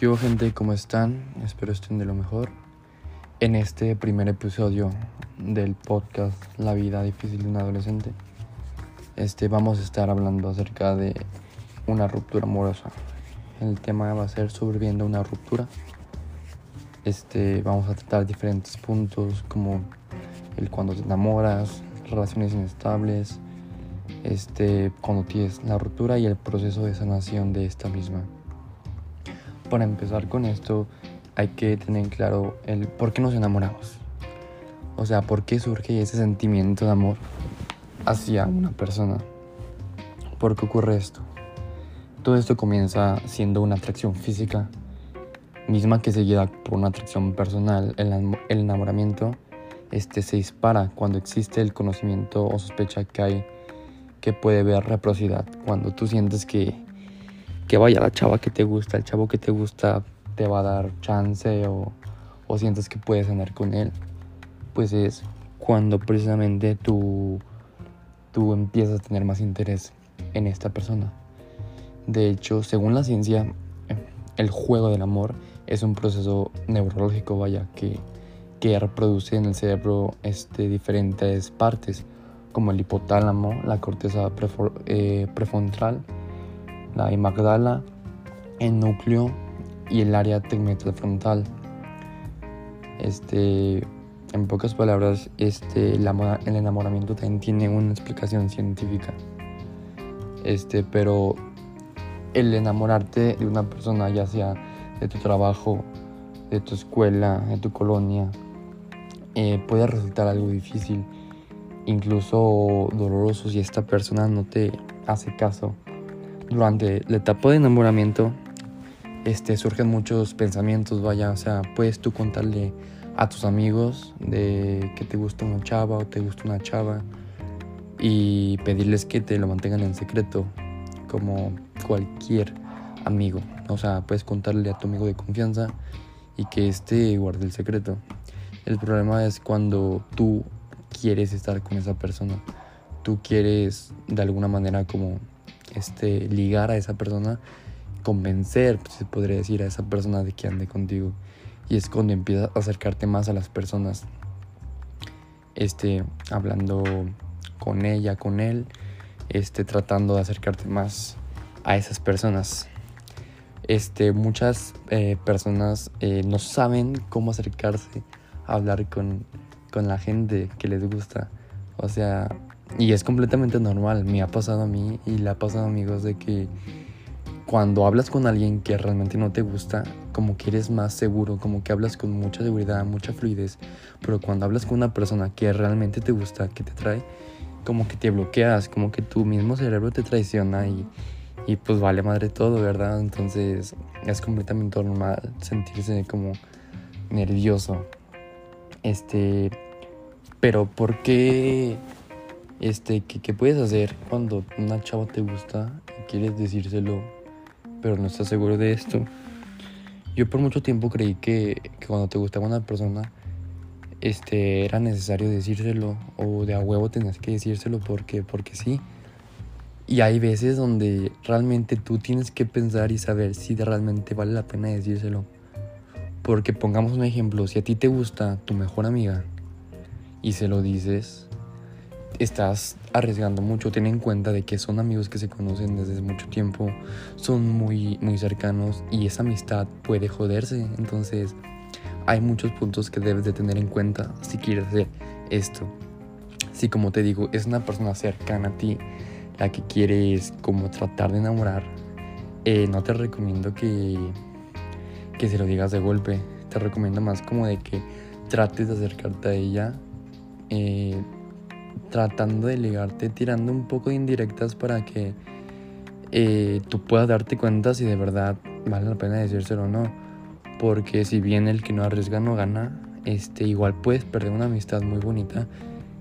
¿Qué gente? ¿Cómo están? Espero estén de lo mejor. En este primer episodio del podcast La vida difícil de un adolescente, este, vamos a estar hablando acerca de una ruptura amorosa. El tema va a ser sobreviviendo a una ruptura. Este, vamos a tratar diferentes puntos como el cuando te enamoras, relaciones inestables, este, cuando tienes la ruptura y el proceso de sanación de esta misma para empezar con esto hay que tener claro el por qué nos enamoramos. O sea, por qué surge ese sentimiento de amor hacia una persona. ¿Por qué ocurre esto? Todo esto comienza siendo una atracción física, misma que seguida por una atracción personal. El, enamoramiento este, se dispara cuando existe el conocimiento o sospecha que hay que puede ver reciprocidad. Cuando tú sientes que que vaya la chava que te gusta, el chavo que te gusta te va a dar chance o, o sientes que puedes andar con él, pues es cuando precisamente tú, tú empiezas a tener más interés en esta persona. De hecho, según la ciencia, el juego del amor es un proceso neurológico, vaya, que, que reproduce en el cerebro este, diferentes partes, como el hipotálamo, la corteza eh, prefrontal, la amígdala, el núcleo y el área tegmental frontal. Este, en pocas palabras, este, el, el enamoramiento también tiene una explicación científica. Este, pero el enamorarte de una persona, ya sea de tu trabajo, de tu escuela, de tu colonia, eh, puede resultar algo difícil, incluso doloroso si esta persona no te hace caso durante la etapa de enamoramiento este, surgen muchos pensamientos, vaya, o sea, puedes tú contarle a tus amigos de que te gusta una chava o te gusta una chava y pedirles que te lo mantengan en secreto, como cualquier amigo. O sea, puedes contarle a tu amigo de confianza y que éste guarde el secreto. El problema es cuando tú quieres estar con esa persona. Tú quieres de alguna manera como este, ligar a esa persona, convencer, pues, se podría decir, a esa persona de que ande contigo. Y es cuando empiezas a acercarte más a las personas, este, hablando con ella, con él, este, tratando de acercarte más a esas personas. Este, muchas eh, personas eh, no saben cómo acercarse a hablar con, con la gente que les gusta. O sea, y es completamente normal, me ha pasado a mí y le ha pasado a amigos de que cuando hablas con alguien que realmente no te gusta, como que eres más seguro, como que hablas con mucha seguridad, mucha fluidez, pero cuando hablas con una persona que realmente te gusta, que te trae, como que te bloqueas, como que tu mismo cerebro te traiciona y, y pues vale madre todo, ¿verdad? Entonces es completamente normal sentirse como nervioso. Este, pero ¿por qué? Este, ¿qué, puedes hacer cuando una chava te gusta y quieres decírselo, pero no estás seguro de esto? Yo por mucho tiempo creí que, cuando te gustaba una persona, este, era necesario decírselo o de a huevo tenías que decírselo porque, porque sí. Y hay veces donde realmente tú tienes que pensar y saber si realmente vale la pena decírselo. Porque pongamos un ejemplo, si a ti te gusta tu mejor amiga y se lo dices, estás arriesgando mucho. Ten en cuenta de que son amigos que se conocen desde mucho tiempo, son muy, muy cercanos y esa amistad puede joderse. Entonces hay muchos puntos que debes de tener en cuenta si quieres hacer esto. Si como te digo, es una persona cercana a ti, la que quieres como tratar de enamorar, eh, no te recomiendo que, que se lo digas de golpe. Te recomiendo más como de que trates de acercarte a ella. Eh, tratando de ligarte, tirando un poco de indirectas para que eh, tú puedas darte cuenta si de verdad vale la pena decírselo o no. Porque si bien el que no arriesga no gana, este, igual puedes perder una amistad muy bonita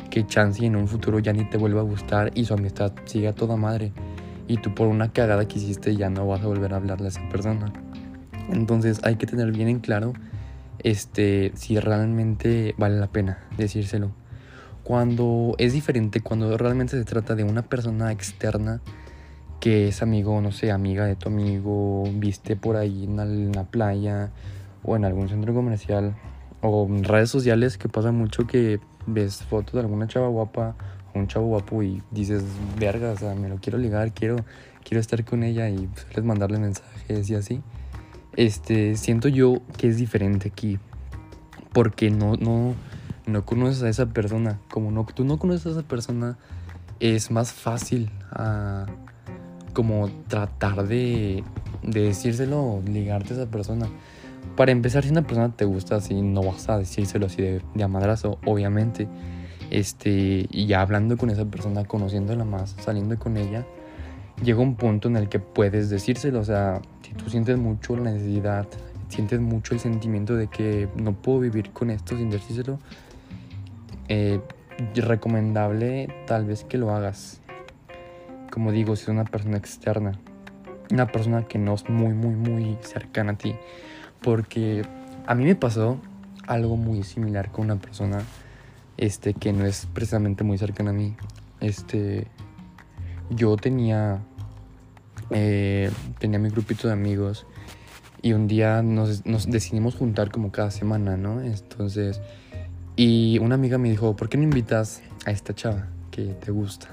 que chance en un futuro ya ni te vuelva a gustar y su amistad siga toda madre. Y tú por una cagada que hiciste ya no vas a volver a hablarle a esa persona. Entonces hay que tener bien en claro este, si realmente vale la pena decírselo cuando es diferente, cuando realmente se trata de una persona externa que es amigo, no sé, amiga de tu amigo, viste por ahí en la, playa o en algún centro comercial o en redes sociales que pasa mucho que ves fotos de alguna chava guapa o un chavo guapo y dices, verga, o sea, me lo quiero ligar, quiero, quiero estar con ella y sueles mandarle mensajes y así. Este, siento yo que es diferente aquí porque no, no, no conoces a esa persona. Como no, tú no conoces a esa persona, es más fácil ah, como tratar de, de decírselo, ligarte a esa persona. Para empezar, si una persona te gusta así, no vas a decírselo así de, de madrazo, obviamente. Este, y ya hablando con esa persona, conociéndola más, saliendo con ella, llega un punto en el que puedes decírselo. O sea, si tú sientes mucho la necesidad, sientes mucho el sentimiento de que no puedo vivir con esto sin decírselo, eh, recomendable tal vez que lo hagas. Como digo, si es una persona externa, una persona que no es muy, muy, muy cercana a ti. Porque a mí me pasó algo muy similar con una persona este, que no es precisamente muy cercana a mí. Este, yo tenía, eh, tenía mi grupito de amigos y un día nos, nos decidimos juntar como cada semana, ¿no? Entonces y una amiga me dijo, ¿por qué no invitas a esta chava que te gusta?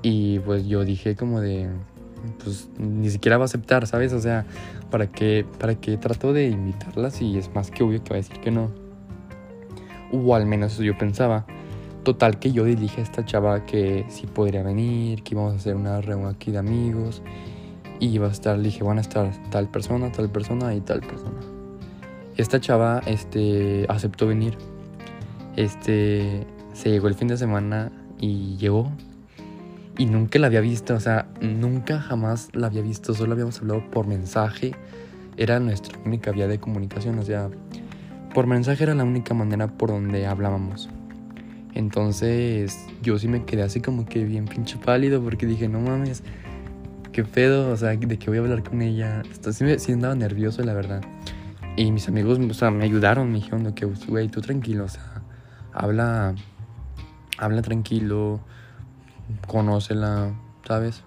Y pues yo dije como de, pues ni siquiera va a aceptar, ¿sabes? O sea, ¿para qué, para qué trato de invitarla si es más que obvio que va a decir que no? O al menos eso yo pensaba. Total que yo dije a esta chava que sí podría venir, que íbamos a hacer una reunión aquí de amigos. Y iba a estar, le dije, van a estar tal persona, tal persona y tal persona. Esta chava este, aceptó venir. Este, se llegó el fin de semana y llegó. Y nunca la había visto, o sea, nunca jamás la había visto, solo habíamos hablado por mensaje. Era nuestra única vía de comunicación, o sea, por mensaje era la única manera por donde hablábamos. Entonces yo sí me quedé así como que bien pinche pálido porque dije, no mames, qué pedo, o sea, de qué voy a hablar con ella. Sí, sí andaba nervioso, la verdad. Y mis amigos, o sea, me ayudaron, me dijeron que, güey, tú tranquilo, o sea, habla, habla tranquilo, conócela, ¿sabes?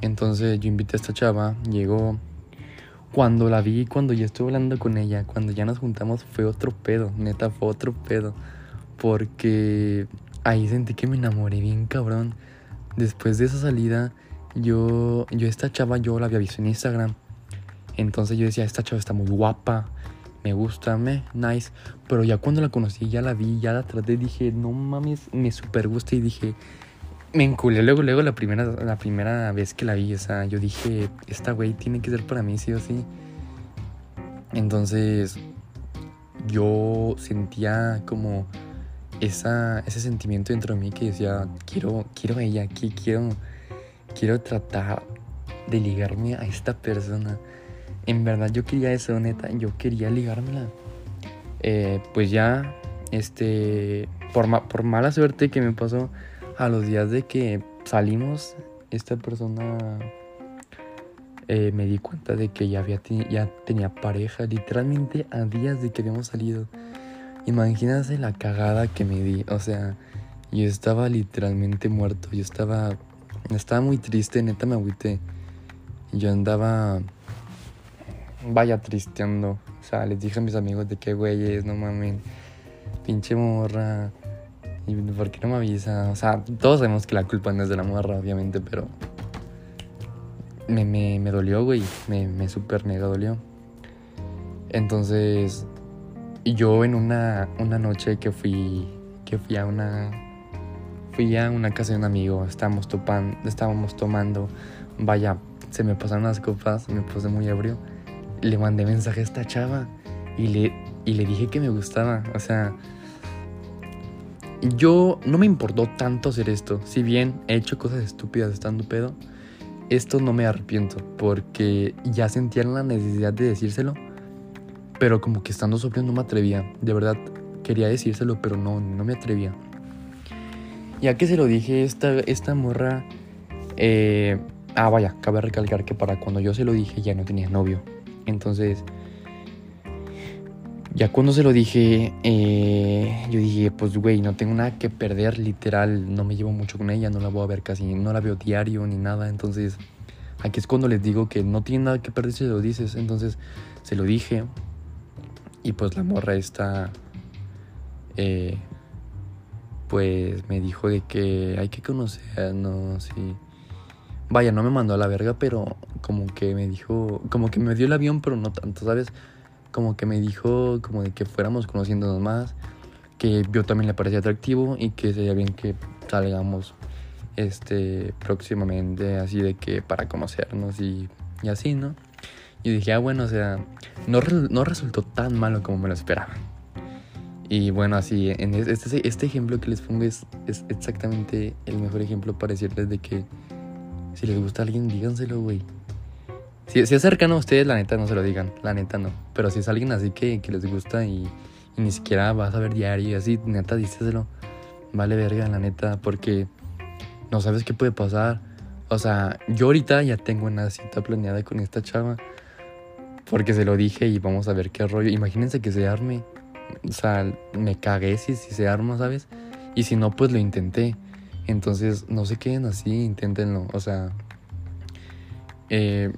Entonces yo invité a esta chava, llegó. Cuando la vi, cuando ya estuve hablando con ella, cuando ya nos juntamos, fue otro pedo, neta, fue otro pedo. Porque ahí sentí que me enamoré bien cabrón. Después de esa salida, yo, yo esta chava, yo la había visto en Instagram. Entonces yo decía, esta chava está muy guapa, me gusta, me, nice. Pero ya cuando la conocí, ya la vi, ya la traté, dije, no mames, me super gusta y dije, me enculé luego, luego la primera, la primera vez que la vi, o sea, yo dije, esta güey tiene que ser para mí, sí o sí. Entonces, yo sentía como esa, ese sentimiento dentro de mí que decía, quiero, quiero ella, aquí, quiero, quiero tratar de ligarme a esta persona. En verdad yo quería eso, neta, yo quería ligármela. Eh, pues ya, este, por, por mala suerte que me pasó, a los días de que salimos, esta persona eh, me di cuenta de que ya, había ya tenía pareja, literalmente a días de que habíamos salido. Imagínate la cagada que me di, o sea, yo estaba literalmente muerto, yo estaba, estaba muy triste, neta me agüité. Yo andaba vaya tristeando. O sea, les dije a mis amigos de qué güeyes, no mames, pinche morra. ¿Y por qué no me avisa? O sea, todos sabemos que la culpa no es de la morra, obviamente, pero me, me, me dolió, güey. Me, me super mega dolió. Entonces, yo en una, una noche que fui, que fui a una, fui a una casa de un amigo, estábamos, topan, estábamos tomando, vaya, se me pasaron las copas, me puse muy ebrio le mandé mensaje a esta chava y le, y le dije que me gustaba. O sea, yo no me importó tanto hacer esto. Si bien he hecho cosas estúpidas estando pedo, esto no me arrepiento porque ya sentía la necesidad de decírselo, pero como que estando sobrio no me atrevía. De verdad quería decírselo, pero no, no me atrevía. Ya que se lo dije, esta, esta morra... Eh, ah, vaya, cabe recalcar que para cuando yo se lo dije ya no tenía novio. Entonces, Ya cuando se lo dije, eh, yo dije, pues güey, no tengo nada que perder, literal, no me llevo mucho con ella, no la voy a ver casi, no la veo diario ni nada, entonces aquí es cuando les digo que no tiene nada que perder si lo dices, entonces se lo dije y pues la morra está, eh, pues me dijo de que hay que conocernos y vaya, no me mandó a la verga, pero como que me dijo, como que me dio el avión, pero no tanto, ¿sabes? como que me dijo como de que fuéramos conociéndonos más, que yo también le parecía atractivo y que sería bien que salgamos este próximamente así de que para conocernos y, y así, ¿no? Y dije, ah, bueno, o sea, no, no resultó tan malo como me lo esperaba. Y bueno, así, en este, este ejemplo que les pongo es, es exactamente el mejor ejemplo para decirles de que si les gusta alguien, díganselo, güey. Si, es cercano a ustedes, la neta no se lo digan, la neta no. Pero si es alguien así que, les gusta y, ni siquiera vas a ver diario y así, neta, díselo. Vale verga, la neta, porque no sabes qué puede pasar. O sea, yo ahorita ya tengo una cita planeada con esta chava. Porque se lo dije y vamos a ver qué rollo. Imagínense que se arme. O sea, me cagué si, si se arma, ¿sabes? Y si no, pues lo intenté. Entonces, no se queden así, inténtenlo. O sea, eh,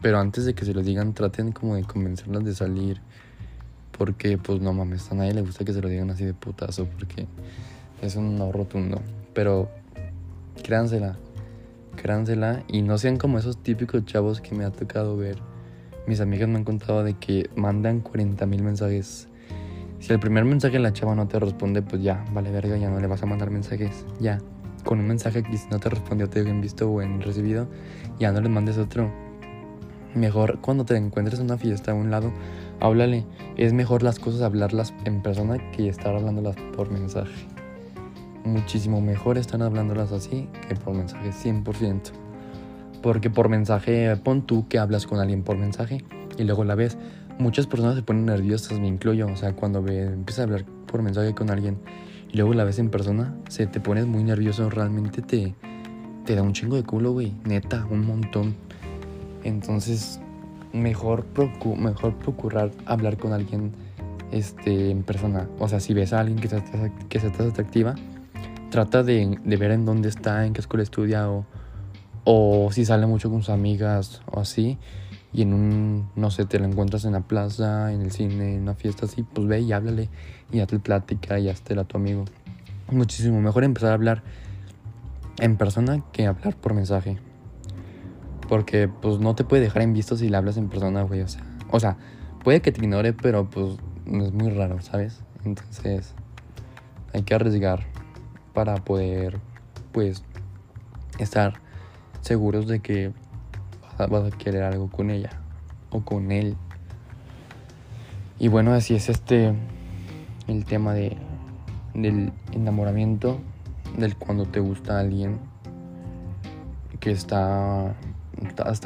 pero antes de que se lo digan, traten como de convencerlas de salir. Porque, pues no mames, a nadie le gusta que se lo digan así de putazo. Porque es un no rotundo. Pero créansela. Créansela. Y no sean como esos típicos chavos que me ha tocado ver. Mis amigas me han contado de que mandan 40 mil mensajes. Si el primer mensaje la chava no te responde, pues ya, vale verga, ya no le vas a mandar mensajes. Ya. Con un mensaje que si no te respondió te en visto o en recibido, ya no le mandes otro Mejor cuando te encuentres en una fiesta a un lado, háblale. Es mejor las cosas hablarlas en persona que estar hablándolas por mensaje. Muchísimo mejor estar hablándolas así que por mensaje, 100%. Porque por mensaje, pon tú que hablas con alguien por mensaje y luego la ves. Muchas personas se ponen nerviosas, me incluyo. O sea, cuando ve, empiezas a hablar por mensaje con alguien y luego la ves en persona, se te pones muy nervioso. Realmente te, da un chingo de culo, güey. Neta, un montón. Entonces, mejor, mejor procurar hablar con alguien este, en persona. O sea, si ves a alguien que se, que se te atractiva, trata de, ver en dónde está, en qué escuela estudia o, o si sale mucho con sus amigas o así. Y en un, no sé, te lo encuentras en la plaza, en el cine, en una fiesta así, pues ve y háblale y hazle plática y hazte a tu amigo. Muchísimo mejor empezar a hablar en persona que hablar por mensaje. Porque pues no te puede dejar en visto si le hablas en persona, güey. O sea, o sea, puede que te ignore, pero pues es muy raro, ¿sabes? Entonces hay que arriesgar para poder pues estar seguros de que vas a querer algo con ella o con él. Y bueno, así es este el tema de del enamoramiento, del cuando te gusta alguien que está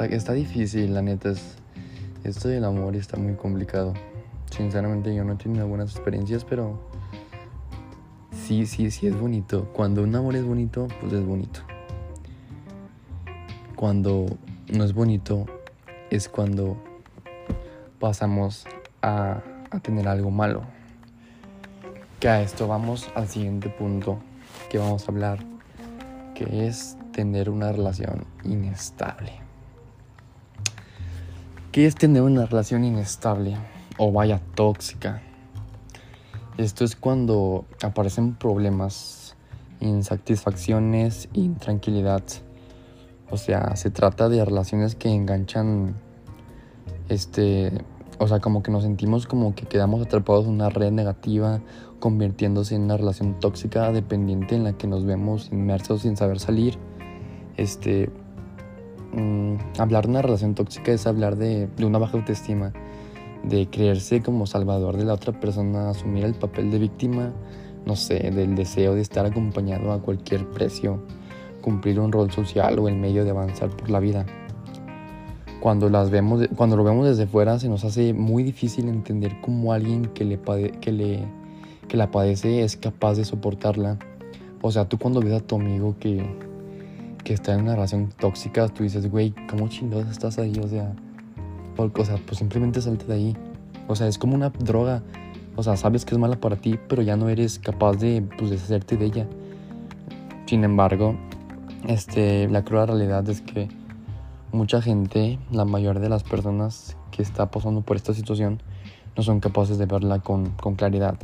que está difícil, la neta. Es, esto del amor está muy complicado. Sinceramente yo no he tenido buenas experiencias, pero sí, sí, sí es bonito. Cuando un amor es bonito, pues es bonito. Cuando no es bonito, es cuando pasamos a, a tener algo malo. Que a esto vamos al siguiente punto que vamos a hablar, que es tener una relación inestable. ¿Qué es tener una relación inestable o vaya tóxica? Esto es cuando aparecen problemas, insatisfacciones, intranquilidad. O sea, se trata de relaciones que enganchan, este, o sea, como que nos sentimos como que quedamos atrapados en una red negativa, convirtiéndose en una relación tóxica, dependiente en la que nos vemos inmersos sin saber salir. Este, Mm, hablar de una relación tóxica es hablar de, una baja autoestima, de creerse como salvador de la otra persona, asumir el papel de víctima, no sé, del deseo de estar acompañado a cualquier precio, cumplir un rol social o el medio de avanzar por la vida. Cuando, las vemos, cuando lo vemos desde fuera se nos hace muy difícil entender cómo alguien que, le, que, le, que la padece es capaz de soportarla. O sea, tú cuando ves a tu amigo que, que está en una relación tóxica, tú dices, güey, ¿cómo chingados estás ahí? O sea, o sea, pues simplemente salte de ahí. O sea, es como una droga. O sea, sabes que es mala para ti, pero ya no eres capaz de pues, deshacerte de ella. Sin embargo, este, la cruda realidad es que mucha gente, la mayoría de las personas que está pasando por esta situación, no son capaces de verla con, con claridad.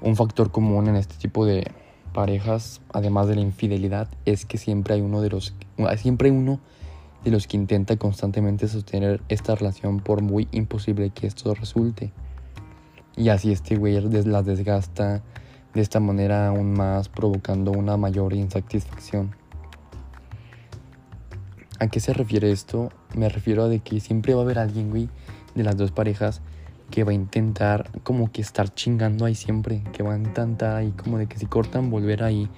Un factor común en este tipo de parejas, además de la infidelidad, es que siempre hay uno de los siempre hay uno de los que intenta constantemente sostener esta relación por muy imposible que esto resulte. Y así este güey las desgasta de esta manera aún más provocando una mayor insatisfacción. ¿A qué se refiere esto? Me refiero a de que siempre va a haber alguien, güey, de las dos parejas que va a intentar como que estar chingando ahí siempre, que va a intentar ahí como de que si cortan volver ahí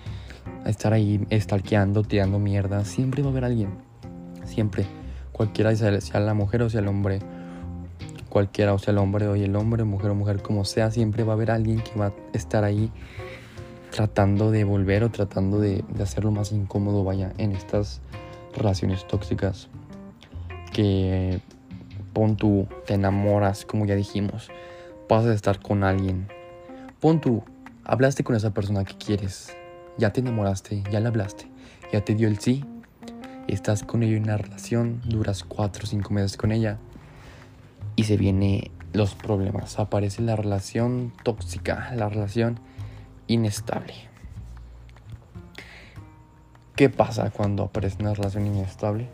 a estar ahí estalqueando, tirando mierda, siempre va a haber alguien, siempre, cualquiera sea la mujer o sea el hombre, cualquiera o sea el hombre o el hombre, mujer o mujer como sea, siempre va a haber alguien que va a estar ahí tratando de volver o tratando de, de hacerlo más incómodo, vaya, en estas relaciones tóxicas que Pon tú, te enamoras, como ya dijimos. Pasas a estar con alguien. Pon tú, hablaste con esa persona que quieres. Ya te enamoraste, ya le hablaste. Ya te dio el sí. Estás con ella en una relación, duras cuatro o cinco meses con ella. Y se vienen los problemas. Aparece la relación tóxica, la relación inestable. ¿Qué pasa cuando aparece una relación inestable?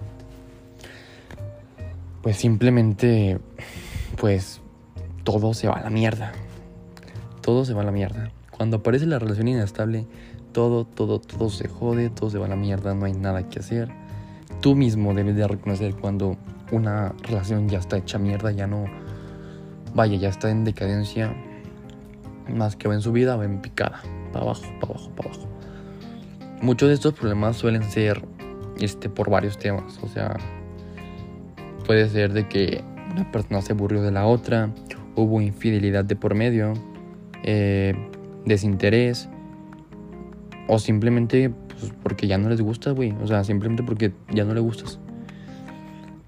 pues simplemente, pues todo se va a la mierda. Todo se va a la mierda. Cuando aparece la relación inestable, todo, todo, todo se jode, todo se va a la mierda, no hay nada que hacer. Tú mismo debes de reconocer cuando una relación ya está hecha mierda, ya no, vaya, ya está en decadencia. Más que va en subida, va en picada, para abajo, para abajo, para abajo. Muchos de estos problemas suelen ser este, por varios temas, o sea, Puede ser de que una persona se aburrió de la otra, hubo infidelidad de por medio, eh, desinterés, o simplemente pues, porque ya no les gusta, güey. O sea, simplemente porque ya no le gustas.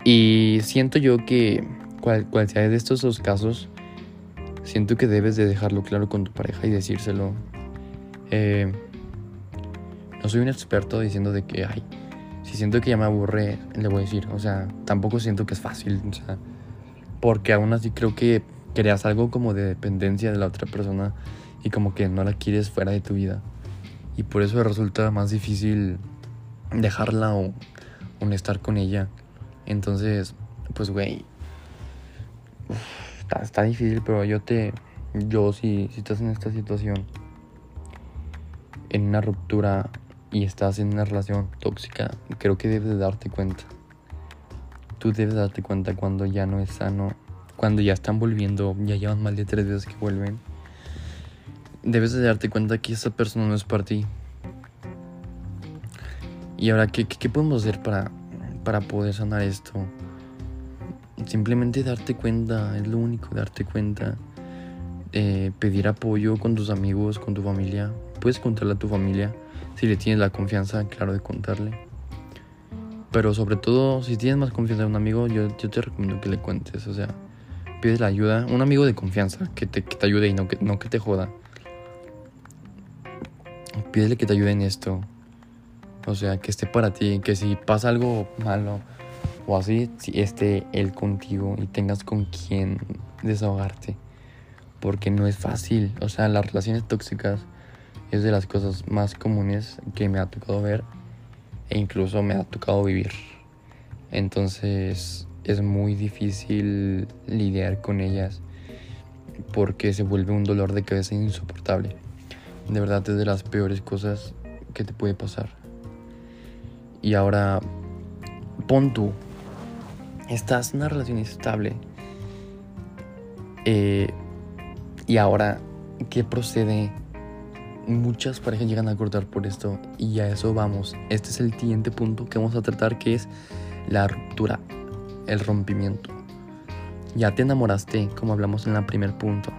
Y siento yo que cual, sea de estos dos casos, siento que debes de dejarlo claro con tu pareja y decírselo. Eh, no soy un experto diciendo de que, ay, si siento que ya me aburre, le voy a decir. O sea, tampoco siento que es fácil. O sea, porque aún así creo que creas algo como de dependencia de la otra persona y como que no la quieres fuera de tu vida. Y por eso resulta más difícil dejarla o, o estar con ella. Entonces, pues, güey, está, difícil, pero yo te, yo si, si estás en esta situación, en una ruptura y estás en una relación tóxica, creo que debes de darte cuenta. Tú debes darte cuenta cuando ya no es sano, cuando ya están volviendo, ya llevan más de tres veces que vuelven. Debes de darte cuenta que esa persona no es para ti. Y ahora, ¿qué, qué podemos hacer para, para poder sanar esto? Simplemente darte cuenta, es lo único, darte cuenta. Eh, pedir apoyo con tus amigos, con tu familia. Puedes contarle a tu familia si le tienes la confianza, claro, de contarle. Pero sobre todo, si tienes más confianza en un amigo, yo, te recomiendo que le cuentes. O sea, pides la ayuda. Un amigo de confianza que te, que te ayude y no que, no que te joda. Pídele que te ayude en esto. O sea, que esté para ti. Que si pasa algo malo o así, si esté él contigo y tengas con quien desahogarte. Porque no es fácil. O sea, las relaciones tóxicas es de las cosas más comunes que me ha tocado ver e incluso me ha tocado vivir. Entonces es muy difícil lidiar con ellas porque se vuelve un dolor de cabeza insoportable. De verdad es de las peores cosas que te puede pasar. Y ahora, pon tú, estás en una relación estable. Eh, y ahora, ¿qué procede muchas parejas llegan a cortar por esto y a eso vamos. Este es el siguiente punto que vamos a tratar que es la ruptura, el rompimiento. Ya te enamoraste, como hablamos en el primer punto,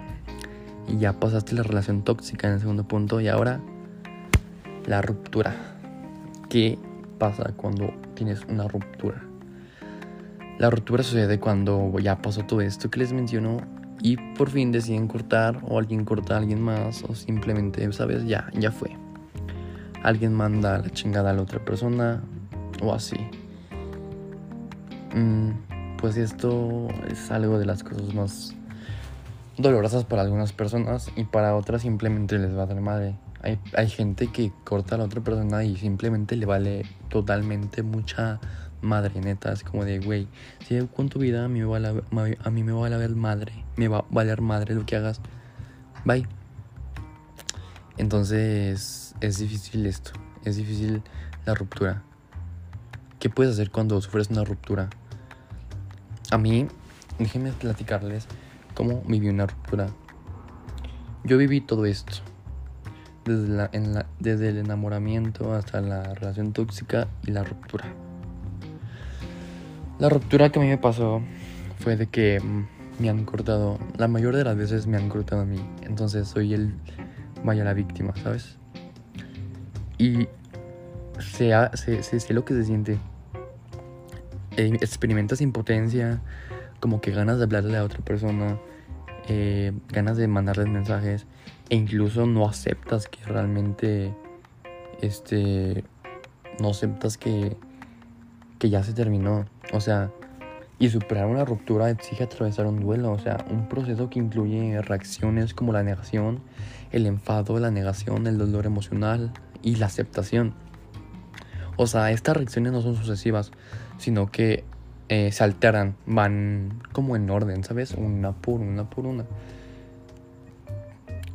y ya pasaste la relación tóxica en el segundo punto y ahora la ruptura. ¿Qué pasa cuando tienes una ruptura? La ruptura sucede cuando ya pasó todo esto que les menciono y por fin deciden cortar o alguien corta a alguien más o simplemente, sabes, ya, ya fue. Alguien manda la chingada a la otra persona o así. Mm, pues esto es algo de las cosas más dolorosas para algunas personas y para otras simplemente les va a dar madre. Hay, hay gente que corta a la otra persona y simplemente le vale totalmente mucha madre, neta. Es como de, güey, si con tu vida, a mí, me va a, a mí me va a valer madre. Me va a valer madre lo que hagas. Bye. Entonces, es difícil esto. Es difícil la ruptura. ¿Qué puedes hacer cuando sufres una ruptura? A mí, déjenme platicarles cómo viví una ruptura. Yo viví todo esto. Desde, la, en la, desde el enamoramiento hasta la relación tóxica y la ruptura. La ruptura que a mí me pasó fue de que mm, me han cortado, la mayor de las veces me han cortado a mí, entonces soy el, vaya la víctima, ¿sabes? Y sé, sé, sé, lo que se siente. Eh, experimentas impotencia, como que ganas de hablarle a otra persona, eh, ganas de mandarles mensajes, e incluso no aceptas que realmente, este, no aceptas que que ya se terminó. O sea, y superar una ruptura exige atravesar un duelo, o sea, un proceso que incluye reacciones como la negación, el enfado, la negación, el dolor emocional y la aceptación. O sea, estas reacciones no son sucesivas, sino que eh, se alteran, van como en orden, ¿sabes? Una por una por una.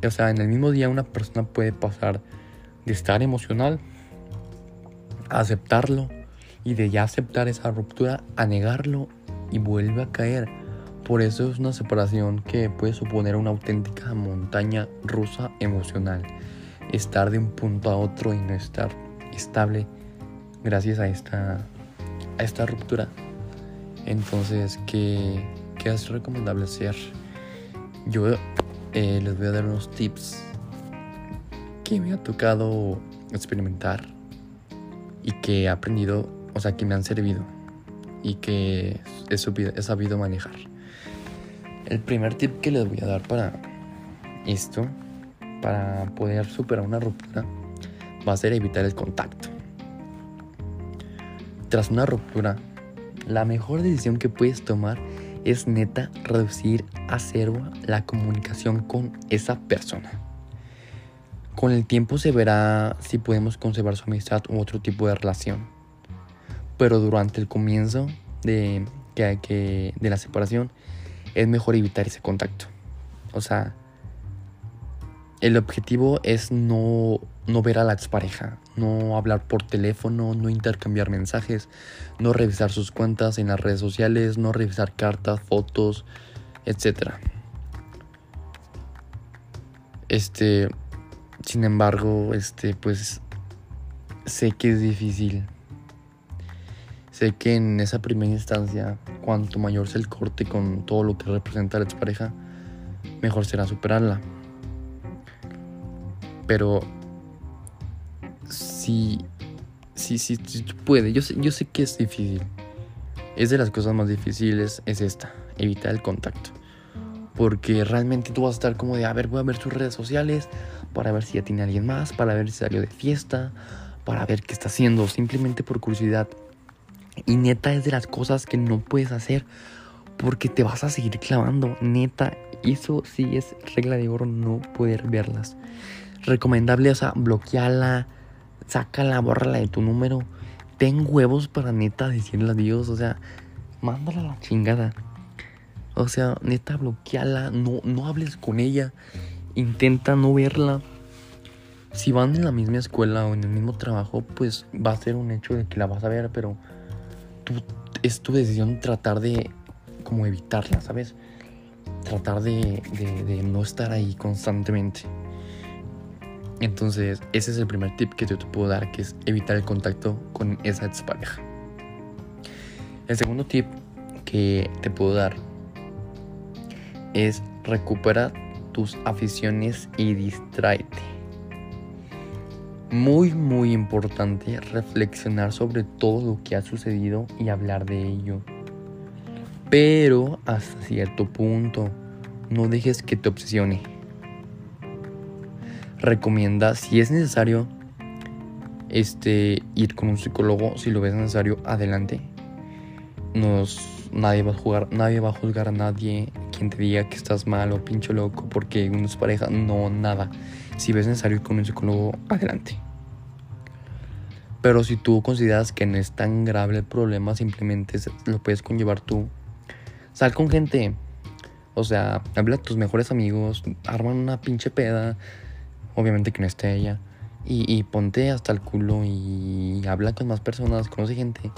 O sea, en el mismo día una persona puede pasar de estar emocional a aceptarlo, y de ya aceptar esa ruptura a negarlo y vuelve a caer. Por eso es una separación que puede suponer una auténtica montaña rusa emocional. Estar de un punto a otro y no estar estable gracias a esta, a esta ruptura. Entonces, ¿qué, qué es recomendable hacer? Yo eh, les voy a dar unos tips que me ha tocado experimentar y que he aprendido o sea, que me han servido y que he, sabido manejar. El primer tip que les voy a dar para esto, para poder superar una ruptura, va a ser evitar el contacto. Tras una ruptura, la mejor decisión que puedes tomar es neta reducir a cero la comunicación con esa persona. Con el tiempo se verá si podemos conservar su amistad u otro tipo de relación pero durante el comienzo de, que, de la separación es mejor evitar ese contacto. O sea, el objetivo es no, no ver a la expareja, no hablar por teléfono, no intercambiar mensajes, no revisar sus cuentas en las redes sociales, no revisar cartas, fotos, etc. Este, sin embargo, este, pues sé que es difícil Sé que en esa primera instancia, cuanto mayor sea el corte con todo lo que representa la expareja, mejor será superarla. Pero si, si, si, si puede, yo sé, yo sé que es difícil. Es de las cosas más difíciles, es esta, evitar el contacto. Porque realmente tú vas a estar como de, a ver, voy a ver sus redes sociales para ver si ya tiene alguien más, para ver si salió de fiesta, para ver qué está haciendo, simplemente por curiosidad. Y neta es de las cosas que no puedes hacer porque te vas a seguir clavando. Neta, eso sí es regla de oro no poder verlas. Recomendable, o sea, bloqueala, sácala, bórrala de tu número. Ten huevos para neta decirle adiós, o sea, mándala a la chingada. O sea, neta, bloqueala, no, no hables con ella. Intenta no verla. Si van en la misma escuela o en el mismo trabajo, pues va a ser un hecho de que la vas a ver, pero es tu decisión tratar de como evitarla, ¿sabes? Tratar de, de, no estar ahí constantemente. Entonces, ese es el primer tip que yo te puedo dar, que es evitar el contacto con esa expareja. El segundo tip que te puedo dar es recupera tus aficiones y distráete muy muy importante reflexionar sobre todo lo que ha sucedido y hablar de ello. Pero hasta cierto punto. No dejes que te obsesione. Recomienda, si es necesario, este, ir con un psicólogo. Si lo ves necesario, adelante. Nos, nadie va a jugar, nadie va a juzgar a nadie quien te diga que estás mal o pincho loco porque uno es pareja. No, nada. Si ves necesario ir con un psicólogo, adelante. Pero si tú consideras que no es tan grave el problema, simplemente lo puedes conllevar tú. Sal con gente. O sea, habla a tus mejores amigos, arman una pinche peda. Obviamente que no esté ella. Y, ponte hasta el culo y habla con más personas, conoce gente.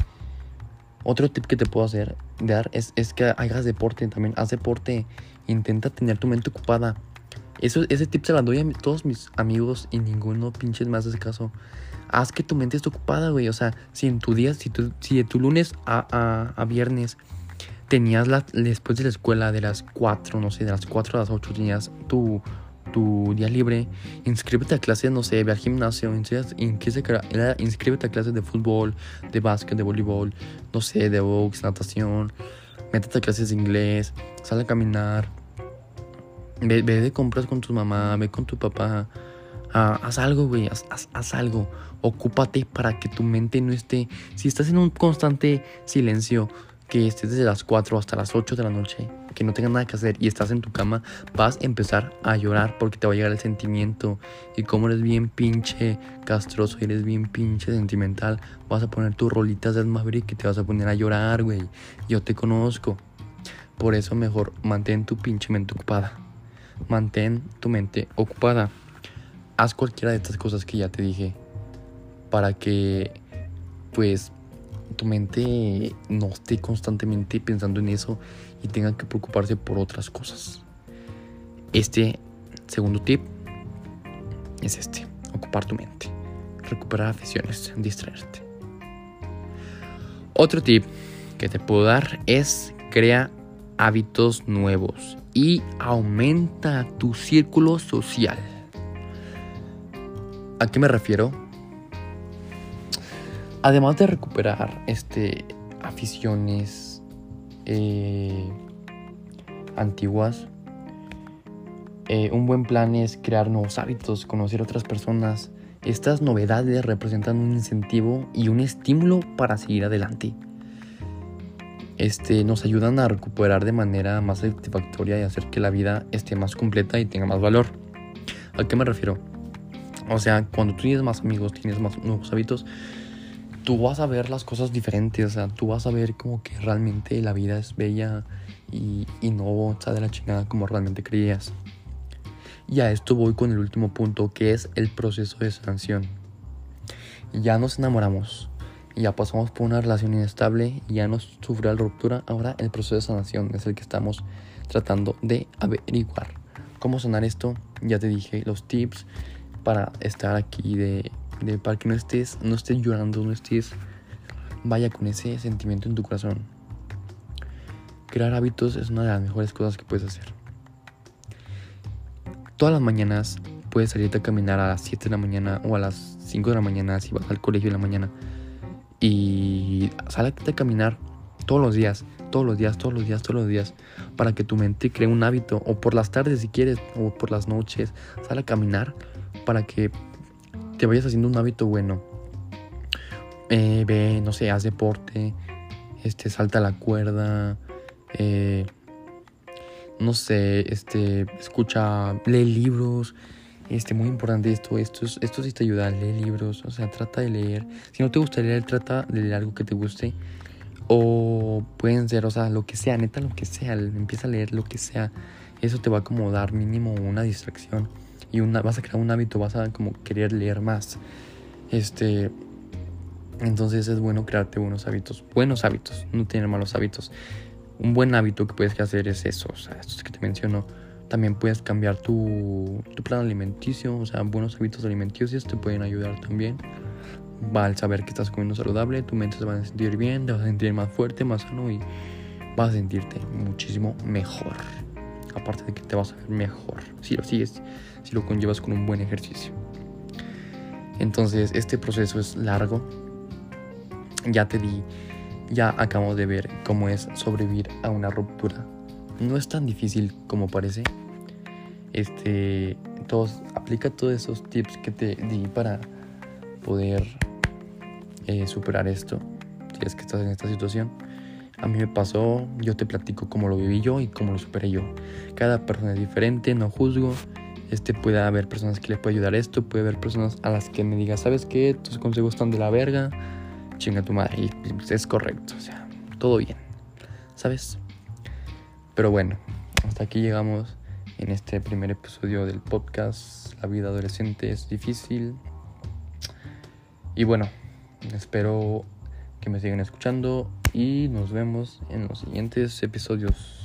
Otro tip que te puedo hacer, dar, es, es que hagas deporte también. Haz deporte. Intenta tener tu mente ocupada. Eso, ese tip se lo doy a todos mis amigos y ninguno pinches más ese caso haz que tu mente esté ocupada, güey. O sea, si en tu día, si, tu, si de tu lunes a, a, viernes tenías la, después de la escuela de las 4, no sé, de las 4 a las 8 tenías tu, tu día libre, inscríbete a clases, no sé, ve al gimnasio, inscríbete a clases de fútbol, de básquet, de voleibol, no sé, de box, natación, métete a clases de inglés, sal a caminar, ve, ve de compras con tu mamá, ve con tu papá, Ah, haz algo, güey, haz, algo. Ocúpate para que tu mente no esté... Si estás en un constante silencio, que estés desde las 4 hasta las 8 de la noche, que no tengas nada que hacer y estás en tu cama, vas a empezar a llorar porque te va a llegar el sentimiento. Y como eres bien pinche castroso y eres bien pinche sentimental, vas a poner tus rolitas de Maverick y te vas a poner a llorar, güey. Yo te conozco. Por eso mejor mantén tu pinche mente ocupada. Mantén tu mente ocupada haz cualquiera de estas cosas que ya te dije para que pues tu mente no esté constantemente pensando en eso y tenga que preocuparse por otras cosas. Este segundo tip es este, ocupar tu mente, recuperar aficiones, distraerte. Otro tip que te puedo dar es crea hábitos nuevos y aumenta tu círculo social. ¿A qué me refiero? Además de recuperar este, aficiones eh, antiguas, eh, un buen plan es crear nuevos hábitos, conocer otras personas. Estas novedades representan un incentivo y un estímulo para seguir adelante. Este, nos ayudan a recuperar de manera más satisfactoria y hacer que la vida esté más completa y tenga más valor. ¿A qué me refiero? O sea, cuando tú tienes más amigos, tienes más nuevos hábitos, tú vas a ver las cosas diferentes. O sea, tú vas a ver como que realmente la vida es bella y, y no está de la chingada como realmente creías. Y a esto voy con el último punto, que es el proceso de sanación. Ya nos enamoramos, ya pasamos por una relación inestable, ya nos sufrió la ruptura. Ahora el proceso de sanación es el que estamos tratando de averiguar. ¿Cómo sanar esto? Ya te dije los tips para estar aquí, de, para que no estés, no estés llorando, no estés, vaya con ese sentimiento en tu corazón. Crear hábitos es una de las mejores cosas que puedes hacer. Todas las mañanas puedes salirte a caminar a las 7 de la mañana o a las 5 de la mañana si vas al colegio en la mañana. Y salite a caminar todos los días, todos los días, todos los días, todos los días, para que tu mente cree un hábito. O por las tardes si quieres, o por las noches, sal a caminar para que te vayas haciendo un hábito bueno. Eh, ve, no sé, haz deporte, este, salta la cuerda, eh, no sé, este, escucha, lee libros, este, muy importante esto, esto, esto sí te ayuda, lee libros, o sea, trata de leer. Si no te gusta leer, trata de leer algo que te guste. O pueden ser, o sea, lo que sea, neta, lo que sea, empieza a leer lo que sea. Eso te va a como dar mínimo una distracción y una, vas a crear un hábito, vas a como querer leer más. Este, entonces es bueno crearte buenos hábitos, buenos hábitos, no tener malos hábitos. Un buen hábito que puedes hacer es eso, o sea, estos que te menciono. También puedes cambiar tu, tu plan alimenticio, o sea, buenos hábitos alimenticios te pueden ayudar también. Va al saber que estás comiendo saludable, tu mente se va a sentir bien, te vas a sentir más fuerte, más sano y vas a sentirte muchísimo mejor. Aparte de que te vas a ver mejor si lo sigues si lo conllevas con un buen ejercicio. Entonces, este proceso es largo. Ya te di, ya acabamos de ver cómo es sobrevivir a una ruptura. No es tan difícil como parece. Este, todos, aplica todos esos tips que te di para poder eh, superar esto, si es que estás en esta situación. A mí me pasó, yo te platico cómo lo viví yo y cómo lo superé yo. Cada persona es diferente, no juzgo. Este puede haber personas que le puede ayudar esto, puede haber personas a las que me digas, ¿sabes qué? Tus consejos están de la verga. Chinga tu madre. Y pues, es correcto, o sea, todo bien. ¿Sabes? Pero bueno, hasta aquí llegamos en este primer episodio del podcast. La vida adolescente es difícil. Y bueno, espero que me sigan escuchando y nos vemos en los siguientes episodios.